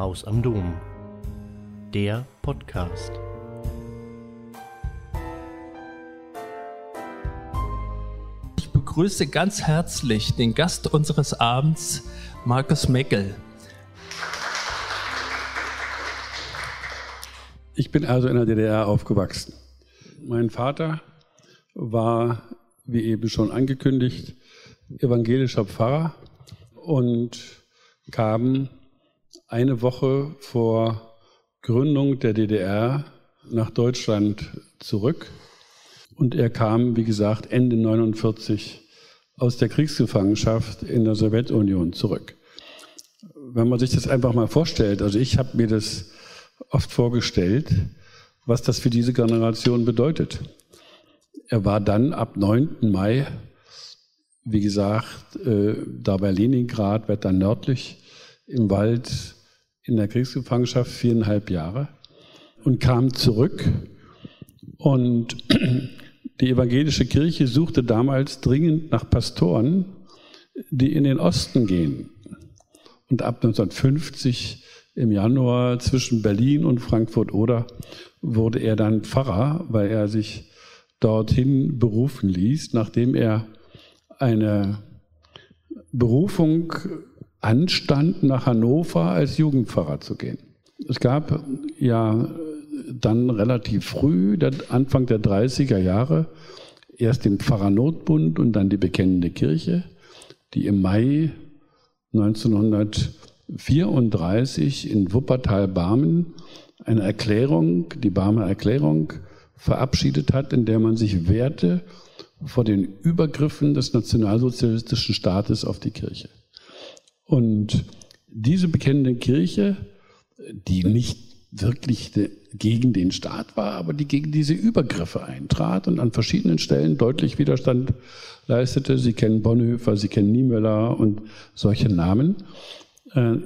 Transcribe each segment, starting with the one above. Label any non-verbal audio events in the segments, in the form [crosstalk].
Haus am Dom. Der Podcast. Ich begrüße ganz herzlich den Gast unseres Abends, Markus Meckel. Ich bin also in der DDR aufgewachsen. Mein Vater war, wie eben schon angekündigt, evangelischer Pfarrer und kam eine Woche vor Gründung der DDR nach Deutschland zurück. Und er kam, wie gesagt, Ende 49 aus der Kriegsgefangenschaft in der Sowjetunion zurück. Wenn man sich das einfach mal vorstellt, also ich habe mir das oft vorgestellt, was das für diese Generation bedeutet. Er war dann ab 9. Mai, wie gesagt, äh, da bei Leningrad, weiter nördlich, im Wald in der Kriegsgefangenschaft viereinhalb Jahre und kam zurück. Und [clears throat] die evangelische Kirche suchte damals dringend nach Pastoren, die in den Osten gehen. Und ab 1950 im Januar zwischen Berlin und Frankfurt-Oder wurde er dann Pfarrer, weil er sich dorthin berufen ließ, nachdem er eine Berufung anstand, nach Hannover als Jugendpfarrer zu gehen. Es gab ja dann relativ früh, Anfang der 30er Jahre, erst den Pfarrernotbund und dann die Bekennende Kirche, die im Mai 1934 in Wuppertal-Barmen eine Erklärung, die Barmer Erklärung, verabschiedet hat, in der man sich wehrte vor den Übergriffen des nationalsozialistischen Staates auf die Kirche. Und diese bekennende Kirche, die nicht wirklich gegen den Staat war, aber die gegen diese Übergriffe eintrat und an verschiedenen Stellen deutlich Widerstand leistete. Sie kennen Bonhoeffer, Sie kennen Niemöller und solche Namen. Äh,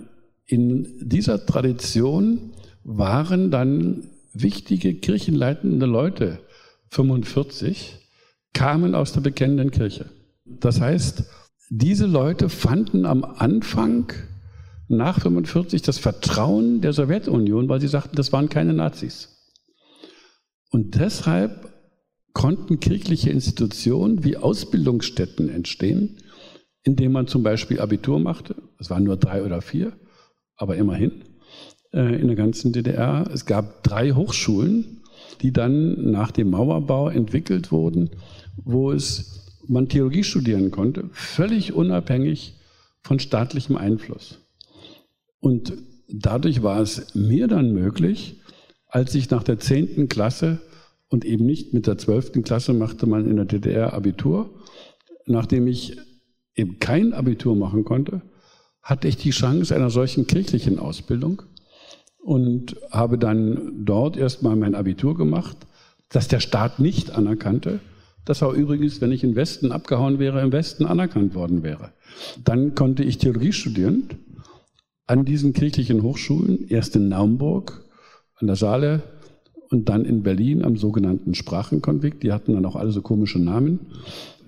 in dieser Tradition waren dann wichtige kirchenleitende Leute, 45, kamen aus der bekennenden Kirche. Das heißt, diese Leute fanden am Anfang nach 45 das Vertrauen der Sowjetunion, weil sie sagten, das waren keine Nazis. Und deshalb konnten kirchliche Institutionen wie Ausbildungsstätten entstehen, indem man zum Beispiel Abitur machte. Es waren nur drei oder vier, aber immerhin. Äh, in der ganzen DDR. Es gab drei Hochschulen, die dann nach dem Mauerbau entwickelt wurden, wo es man Theologie studieren konnte, völlig unabhängig von staatlichem Einfluss. Und dadurch war es mir dann möglich, als ich nach der zehnten Klasse und eben nicht mit der zwölften Klasse machte man in der DDR Abitur, nachdem ich eben kein Abitur machen konnte, hatte ich die Chance einer solchen kirchlichen Ausbildung und habe dann dort erstmal mein Abitur gemacht, das der Staat nicht anerkannte, das auch übrigens, wenn ich im Westen abgehauen wäre, im Westen anerkannt worden wäre. Dann konnte ich Theologie studieren an diesen kirchlichen Hochschulen, erst in Naumburg an der Saale und dann in Berlin am sogenannten Sprachenkonvikt. Die hatten dann auch alle so komische Namen,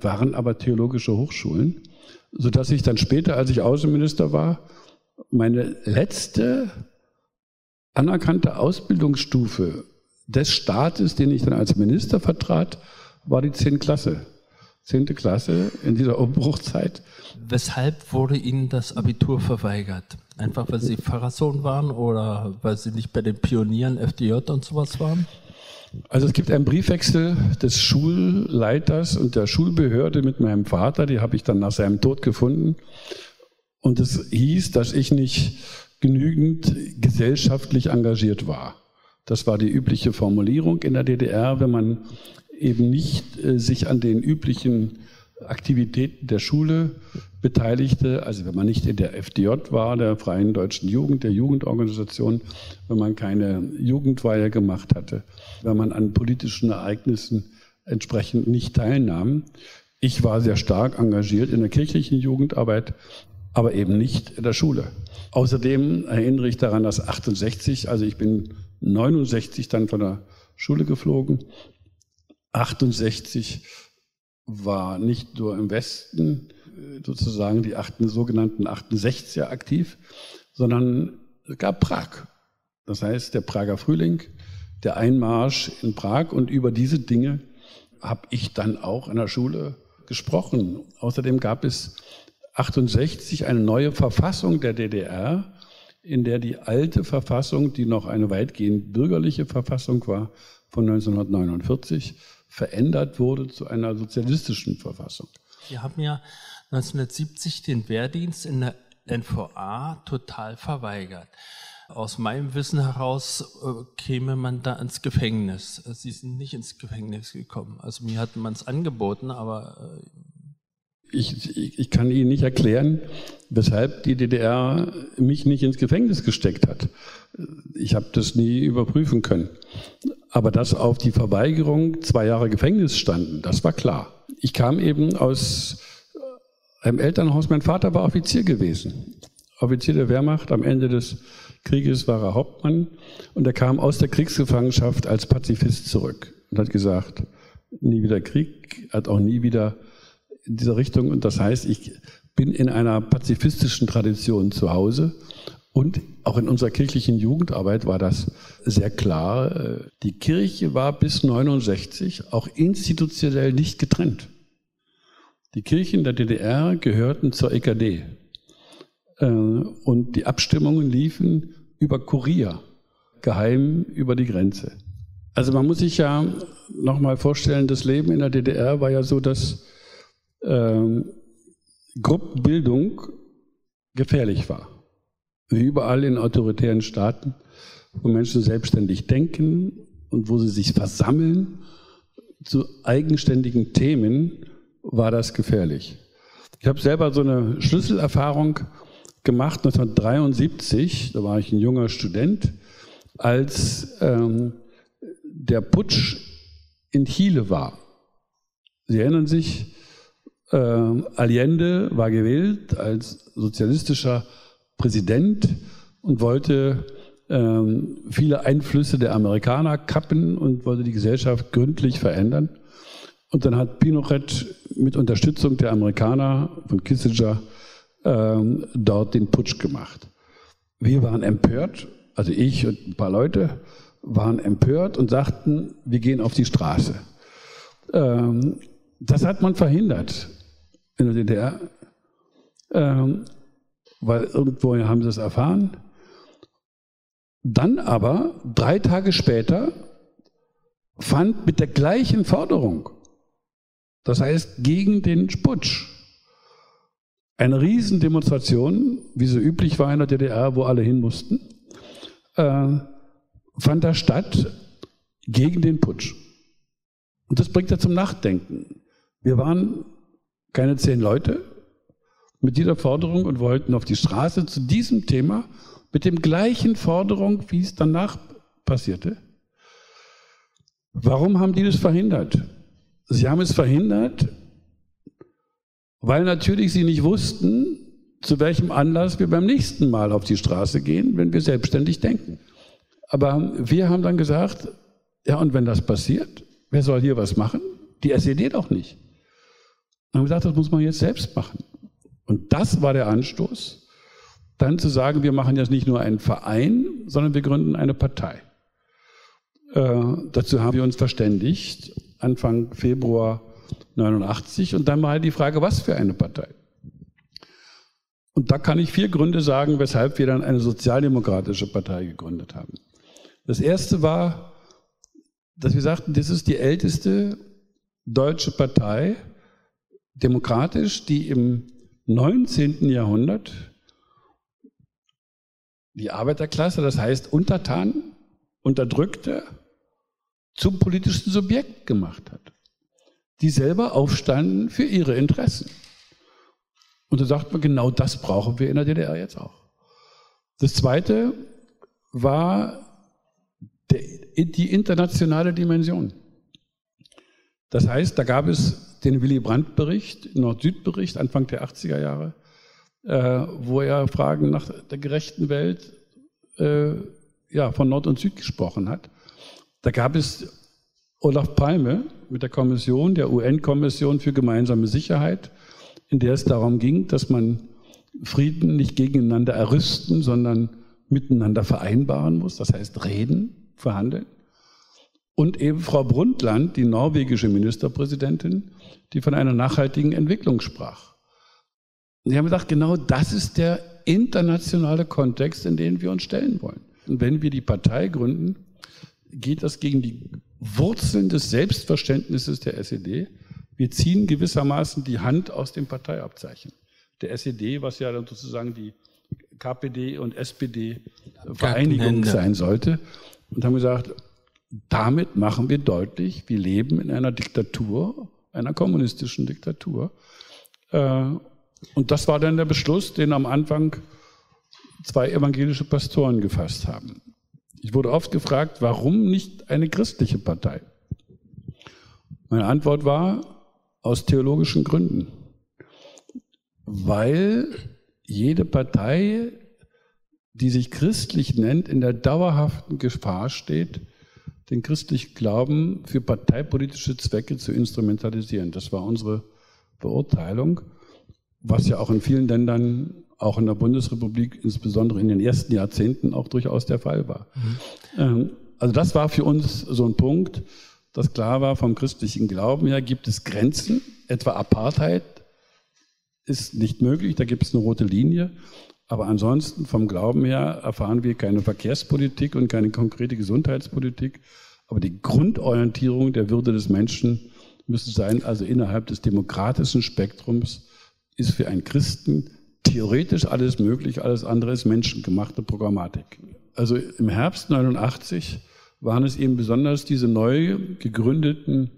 waren aber theologische Hochschulen, sodass ich dann später, als ich Außenminister war, meine letzte anerkannte Ausbildungsstufe des Staates, den ich dann als Minister vertrat, war die 10. Klasse. 10. Klasse in dieser Umbruchzeit. Weshalb wurde Ihnen das Abitur verweigert? Einfach weil Sie Pfarrersohn waren oder weil Sie nicht bei den Pionieren FDJ und sowas waren? Also es gibt einen Briefwechsel des Schulleiters und der Schulbehörde mit meinem Vater, die habe ich dann nach seinem Tod gefunden. Und es hieß, dass ich nicht genügend gesellschaftlich engagiert war. Das war die übliche Formulierung in der DDR, wenn man eben nicht äh, sich an den üblichen Aktivitäten der Schule beteiligte, also wenn man nicht in der FDJ war, der Freien Deutschen Jugend, der Jugendorganisation, wenn man keine Jugendweihe gemacht hatte, wenn man an politischen Ereignissen entsprechend nicht teilnahm. Ich war sehr stark engagiert in der kirchlichen Jugendarbeit, aber eben nicht in der Schule. Außerdem erinnere ich daran, dass 68, also ich bin 69 dann von der Schule geflogen. 68 war nicht nur im Westen äh, sozusagen die achten, sogenannten 68er aktiv, sondern Es gab Prag. Das heißt, der Prager Frühling, der Einmarsch in Prag und über diese Dinge habe ich dann auch in der Schule gesprochen. Außerdem gab es 68 eine neue Verfassung der DDR, in der die alte Verfassung, die noch eine weitgehend bürgerliche Verfassung war, von 1949, verändert wurde zu einer sozialistischen Verfassung. Sie haben ja 1970 den Wehrdienst in der NVA total verweigert. Aus meinem Wissen heraus äh, käme man da ins Gefängnis. Sie sind nicht ins Gefängnis gekommen. Also mir hat man es angeboten, aber äh, ich, ich, ich, kann Ihnen nicht erklären, weshalb die DDR mich nicht ins Gefängnis gesteckt hat. Ich habe das nie überprüfen können. Aber dass auf die Verweigerung zwei Jahre Gefängnis standen, das war klar. Ich kam eben aus einem Elternhaus, mein Vater war Offizier gewesen. Offizier der Wehrmacht, am Ende des Krieges war er Hauptmann und er kam aus der Kriegsgefangenschaft als Pazifist zurück und hat gesagt, nie wieder Krieg, hat auch nie wieder in dieser Richtung. Und das heißt, ich bin in einer pazifistischen Tradition zu Hause. Und auch in unserer kirchlichen Jugendarbeit war das sehr klar. Die Kirche war bis 69 auch institutionell nicht getrennt. Die Kirchen der DDR gehörten zur EKD. Äh, und die Abstimmungen liefen über Kurier, geheim über die Grenze. Also man muss sich ja nochmal vorstellen, das Leben in der DDR war ja so, dass ähm, Gruppenbildung gefährlich war. Wie überall in autoritären Staaten, wo Menschen selbstständig denken und wo sie sich versammeln zu eigenständigen Themen, war das gefährlich. Ich habe selber so eine Schlüsselerfahrung gemacht 1973, da war ich ein junger Student, als ähm, der Putsch in Chile war. Sie erinnern sich, äh, Allende war gewählt als sozialistischer Präsident und wollte äh, viele Einflüsse der Amerikaner kappen und wollte die Gesellschaft gründlich verändern. Und dann hat Pinochet mit Unterstützung der Amerikaner von Kissinger äh, dort den Putsch gemacht. Wir waren empört, also ich und ein paar Leute waren empört und sagten, wir gehen auf die Straße. Ähm, das hat man verhindert in der DDR, ähm, weil irgendwo haben sie es erfahren. Dann aber, drei Tage später, fand mit der gleichen Forderung, das heißt gegen den Putsch, eine Riesendemonstration, wie so üblich war in der DDR, wo alle hin mussten, äh, fand da statt gegen den Putsch. Und das bringt ja zum Nachdenken. Wir waren keine zehn Leute mit dieser Forderung und wollten auf die Straße zu diesem Thema mit dem gleichen Forderung, wie es danach passierte. Warum haben die das verhindert? Sie haben es verhindert, weil natürlich sie nicht wussten, zu welchem Anlass wir beim nächsten Mal auf die Straße gehen, wenn wir selbstständig denken. Aber wir haben dann gesagt, ja, und wenn das passiert, wer soll hier was machen? Die SED doch nicht. Und haben gesagt, das muss man jetzt selbst machen. Und das war der Anstoß, dann zu sagen, wir machen jetzt nicht nur einen Verein, sondern wir gründen eine Partei. Äh, dazu haben wir uns verständigt, Anfang Februar 89. Und dann war die Frage, was für eine Partei? Und da kann ich vier Gründe sagen, weshalb wir dann eine sozialdemokratische Partei gegründet haben. Das erste war, dass wir sagten, das ist die älteste deutsche Partei, demokratisch, die im 19. Jahrhundert die Arbeiterklasse, das heißt Untertanen, Unterdrückte, zum politischen Subjekt gemacht hat, die selber aufstanden für ihre Interessen. Und da sagt man, genau das brauchen wir in der DDR jetzt auch. Das Zweite war die internationale Dimension. Das heißt, da gab es den Willy Brandt-Bericht, Nord-Süd-Bericht Anfang der 80er Jahre, äh, wo er Fragen nach der gerechten Welt äh, ja, von Nord und Süd gesprochen hat. Da gab es Olaf Palme mit der Kommission, der UN-Kommission für gemeinsame Sicherheit, in der es darum ging, dass man Frieden nicht gegeneinander errüsten, sondern miteinander vereinbaren muss, das heißt reden, verhandeln. Und eben Frau Brundtland, die norwegische Ministerpräsidentin, die von einer nachhaltigen Entwicklung sprach. Sie haben gesagt, genau das ist der internationale Kontext, in den wir uns stellen wollen. Und wenn wir die Partei gründen, geht das gegen die Wurzeln des Selbstverständnisses der SED. Wir ziehen gewissermaßen die Hand aus dem Parteiabzeichen der SED, was ja dann sozusagen die KPD und SPD Vereinigung sein sollte. Und haben gesagt, damit machen wir deutlich, wir leben in einer Diktatur, einer kommunistischen Diktatur. Äh, und das war dann der Beschluss, den am Anfang zwei evangelische Pastoren gefasst haben. Ich wurde oft gefragt, warum nicht eine christliche Partei? Meine Antwort war, aus theologischen Gründen. Weil jede Partei, die sich christlich nennt, in der dauerhaften Gefahr steht, den christlichen Glauben für parteipolitische Zwecke zu instrumentalisieren. Das war unsere Beurteilung, was ja auch in vielen Ländern, auch in der Bundesrepublik, insbesondere in den ersten Jahrzehnten auch durchaus der Fall war. Mhm. Also das war für uns so ein Punkt, dass klar war, vom christlichen Glauben her gibt es Grenzen, etwa Apartheid ist nicht möglich, da gibt es eine rote Linie. Aber ansonsten vom Glauben her erfahren wir keine Verkehrspolitik und keine konkrete Gesundheitspolitik. Aber die Grundorientierung der Würde des Menschen müsste sein, also innerhalb des demokratischen Spektrums ist für einen Christen theoretisch alles möglich, alles andere ist menschengemachte Programmatik. Also im Herbst 89 waren es eben besonders diese neu gegründeten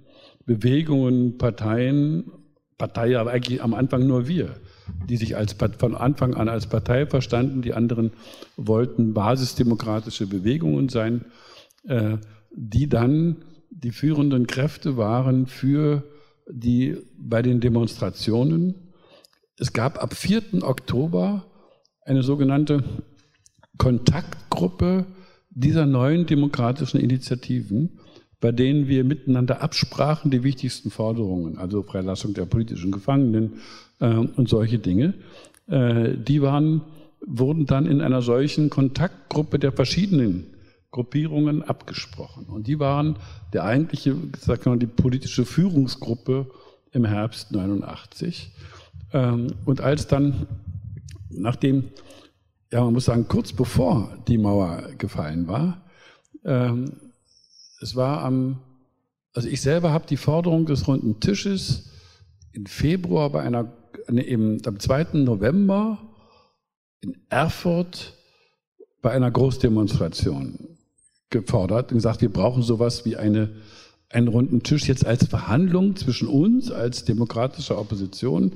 Bewegungen, Parteien, Partei aber eigentlich am Anfang nur wir, die sich als, von Anfang an als Partei verstanden. Die anderen wollten basisdemokratische Bewegungen sein, äh, die dann die führenden Kräfte waren für die bei den Demonstrationen. Es gab ab 4. Oktober eine sogenannte Kontaktgruppe dieser neuen demokratischen Initiativen, bei denen wir miteinander absprachen die wichtigsten Forderungen, also Freilassung der politischen Gefangenen und solche Dinge, äh, die waren, wurden dann in einer solchen Kontaktgruppe der verschiedenen Gruppierungen abgesprochen. Und die waren der eigentliche, wir mal, die politische Führungsgruppe im Herbst 89. Ähm, und als dann, nachdem, ja, man muss sagen, kurz bevor die Mauer gefallen war, ähm, es war am, also ich selber habe die Forderung des runden Tisches in Februar bei einer, eben am 2. November in Erfurt bei einer Großdemonstration gefordert und gesagt, wir brauchen sowas wie eine, einen runden Tisch jetzt als Verhandlung zwischen uns als demokratischer Opposition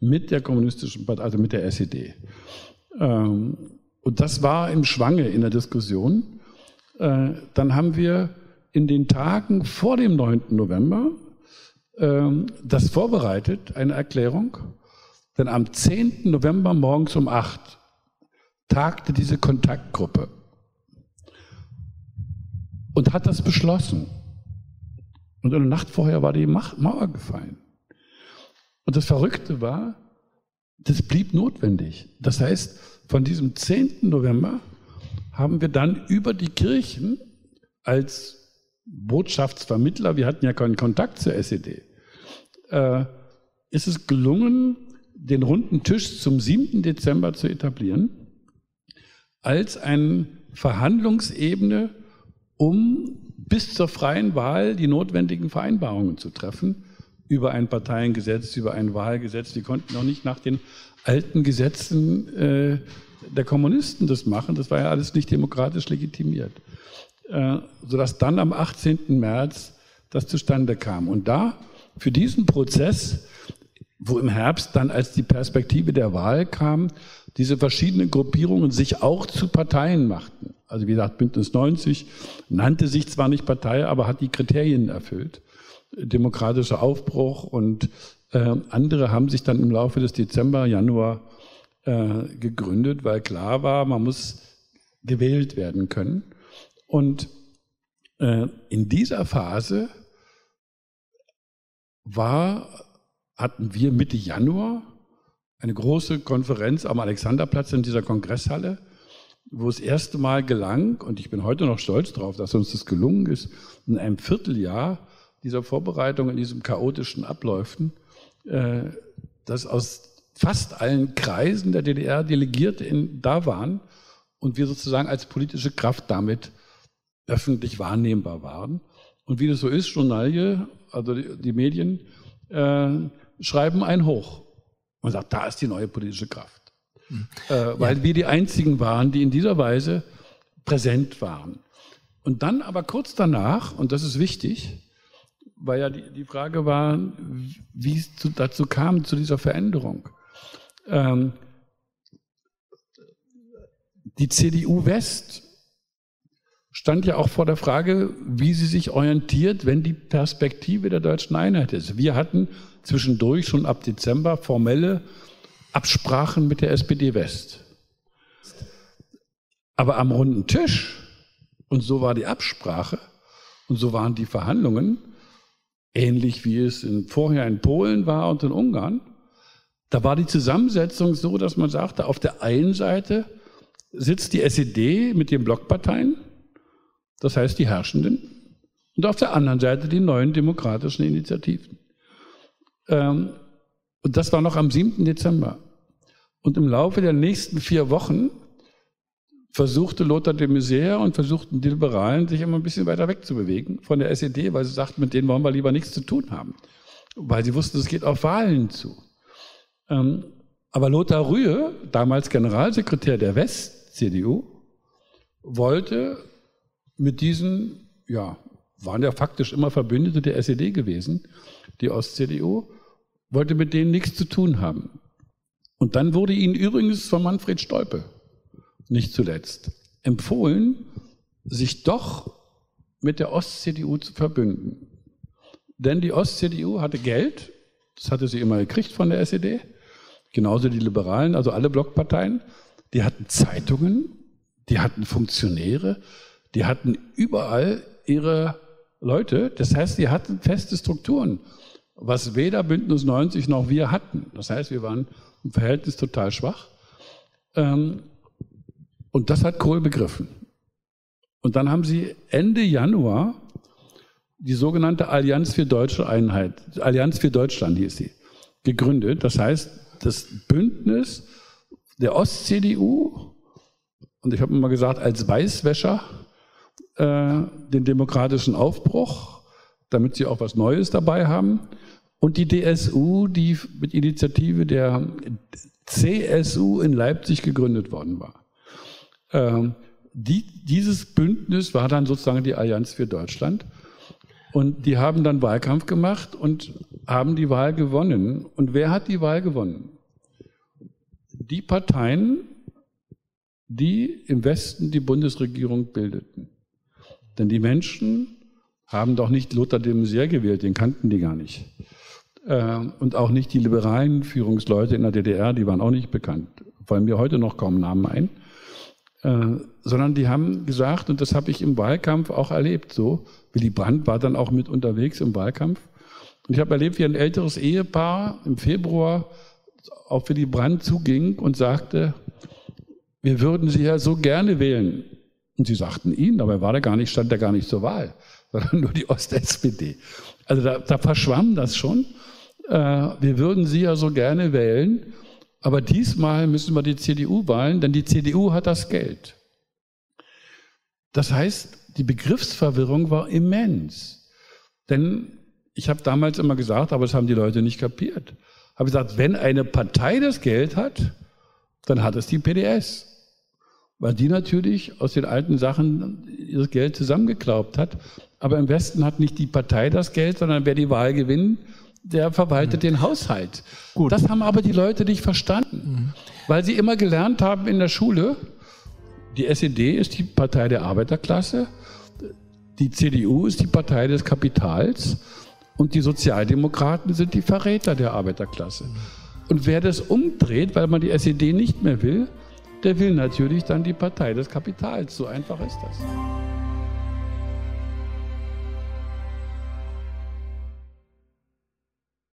mit der kommunistischen Partei, also mit der SED. Ähm, und das war im Schwange in der Diskussion. Äh, dann haben wir in den Tagen vor dem 9. November ähm, das vorbereitet, eine Erklärung. Denn am 10. November morgens um 8 tagte diese Kontaktgruppe und hat das beschlossen. Und in der Nacht vorher war die Mauer gefallen. Und das Verrückte war, das blieb notwendig. Das heißt, von diesem 10. November haben wir dann über die Kirchen als Botschaftsvermittler, wir hatten ja keinen Kontakt zur SED, äh, ist es gelungen, den runden Tisch zum 7. Dezember zu etablieren, als eine Verhandlungsebene, um bis zur freien Wahl die notwendigen Vereinbarungen zu treffen über ein Parteiengesetz, über ein Wahlgesetz. Die konnten noch nicht nach den alten Gesetzen äh, der Kommunisten das machen. Das war ja alles nicht demokratisch legitimiert. Äh, sodass dann am 18. März das zustande kam. Und da, für diesen Prozess, wo im Herbst dann als die Perspektive der Wahl kam, diese verschiedenen Gruppierungen sich auch zu Parteien machten. Also wie gesagt, Bündnis 90 nannte sich zwar nicht Partei, aber hat die Kriterien erfüllt. Demokratischer Aufbruch und äh, andere haben sich dann im Laufe des Dezember, Januar äh, gegründet, weil klar war, man muss gewählt werden können. Und äh, in dieser Phase war, hatten wir Mitte Januar eine große Konferenz am Alexanderplatz in dieser Kongresshalle, wo es erste Mal gelang, und ich bin heute noch stolz darauf, dass uns das gelungen ist, in einem Vierteljahr dieser Vorbereitung, in diesen chaotischen Abläufen, äh, dass aus fast allen Kreisen der DDR Delegierte in, da waren und wir sozusagen als politische Kraft damit öffentlich wahrnehmbar waren. Und wie das so ist, Journalie, also die, die Medien, äh, schreiben ein hoch. Man sagt, da ist die neue politische Kraft. Mhm. Äh, weil ja. wir die einzigen waren, die in dieser Weise präsent waren. Und dann aber kurz danach, und das ist wichtig, weil ja die, die Frage war, wie es zu, dazu kam, zu dieser Veränderung. Ähm, die CDU West stand ja auch vor der Frage, wie sie sich orientiert, wenn die Perspektive der deutschen Einheit ist. Wir hatten zwischendurch schon ab Dezember formelle Absprachen mit der SPD West. Aber am runden Tisch, und so war die Absprache, und so waren die Verhandlungen, ähnlich wie es in, vorher in Polen war und in Ungarn, da war die Zusammensetzung so, dass man sagte, auf der einen Seite sitzt die SED mit den Blockparteien, das heißt die Herrschenden, und auf der anderen Seite die neuen demokratischen Initiativen. Ähm, und das war noch am 7. Dezember. Und im Laufe der nächsten vier Wochen versuchte Lothar de Maizière und versuchten die Liberalen, sich immer ein bisschen weiter wegzubewegen von der SED, weil sie sagten, mit denen wollen wir lieber nichts zu tun haben. Weil sie wussten, es geht auf Wahlen zu. Ähm, aber Lothar Rühe, damals Generalsekretär der West-CDU, wollte mit diesen, ja, waren ja faktisch immer Verbündete der SED gewesen, die Ost-CDU, wollte mit denen nichts zu tun haben. Und dann wurde ihnen übrigens von Manfred Stolpe, nicht zuletzt, empfohlen, sich doch mit der Ost-CDU zu verbünden. Denn die Ost-CDU hatte Geld, das hatte sie immer gekriegt von der SED, genauso die Liberalen, also alle Blockparteien, die hatten Zeitungen, die hatten Funktionäre, die hatten überall ihre Leute. Das heißt, die hatten feste Strukturen, was weder Bündnis 90 noch wir hatten. Das heißt, wir waren im Verhältnis total schwach. Ähm, und das hat Kohl begriffen. Und dann haben sie Ende Januar die sogenannte Allianz für Deutsche Einheit, Allianz für Deutschland hieß sie, gegründet. Das heißt, das Bündnis der Ost-CDU, und ich habe immer gesagt, als Weißwäscher, äh, den demokratischen Aufbruch, damit sie auch was Neues dabei haben, und die DSU, die mit Initiative der CSU in Leipzig gegründet worden war. Ähm, die, dieses Bündnis war dann sozusagen die Allianz für Deutschland. Und die haben dann Wahlkampf gemacht und haben die Wahl gewonnen. Und wer hat die Wahl gewonnen? Die Parteien, die im Westen die Bundesregierung bildeten. Denn die Menschen haben doch nicht Lothar de Maizière gewählt, den kannten die gar nicht. Ähm, und auch nicht die liberalen Führungsleute in der DDR, die waren auch nicht bekannt. Fallen mir heute noch kaum Namen ein. Äh, sondern die haben gesagt, und das habe ich im Wahlkampf auch erlebt, so, Willy Brandt war dann auch mit unterwegs im Wahlkampf. Und ich habe erlebt, wie ein älteres Ehepaar im Februar auf Willy Brandt zuging und sagte, wir würden Sie ja so gerne wählen. Und sie sagten ihn, dabei war der gar nicht, stand er gar nicht zur Wahl, [laughs] sondern nur die Ost-SPD. Also da, da verschwamm das schon. Äh, wir würden Sie ja so gerne wählen. Aber diesmal müssen wir die CDU wählen, denn die CDU hat das Geld. Das heißt, die Begriffsverwirrung war immens. Denn ich habe damals immer gesagt, aber das haben die Leute nicht kapiert. Habe gesagt, wenn eine Partei das Geld hat, dann hat es die PDS. Weil die natürlich aus den alten Sachen das Geld zusammengeklaubt hat. Aber im Westen hat nicht die Partei das Geld, sondern wer die Wahl gewinnt, der verwaltet mhm. den Haushalt. Gut. Das haben aber die Leute nicht verstanden, mhm. weil sie immer gelernt haben in der Schule, die SED ist die Partei der Arbeiterklasse, die CDU ist die Partei des Kapitals und die Sozialdemokraten sind die Verräter der Arbeiterklasse. Und wer das umdreht, weil man die SED nicht mehr will, der will natürlich dann die Partei des Kapitals. So einfach ist das.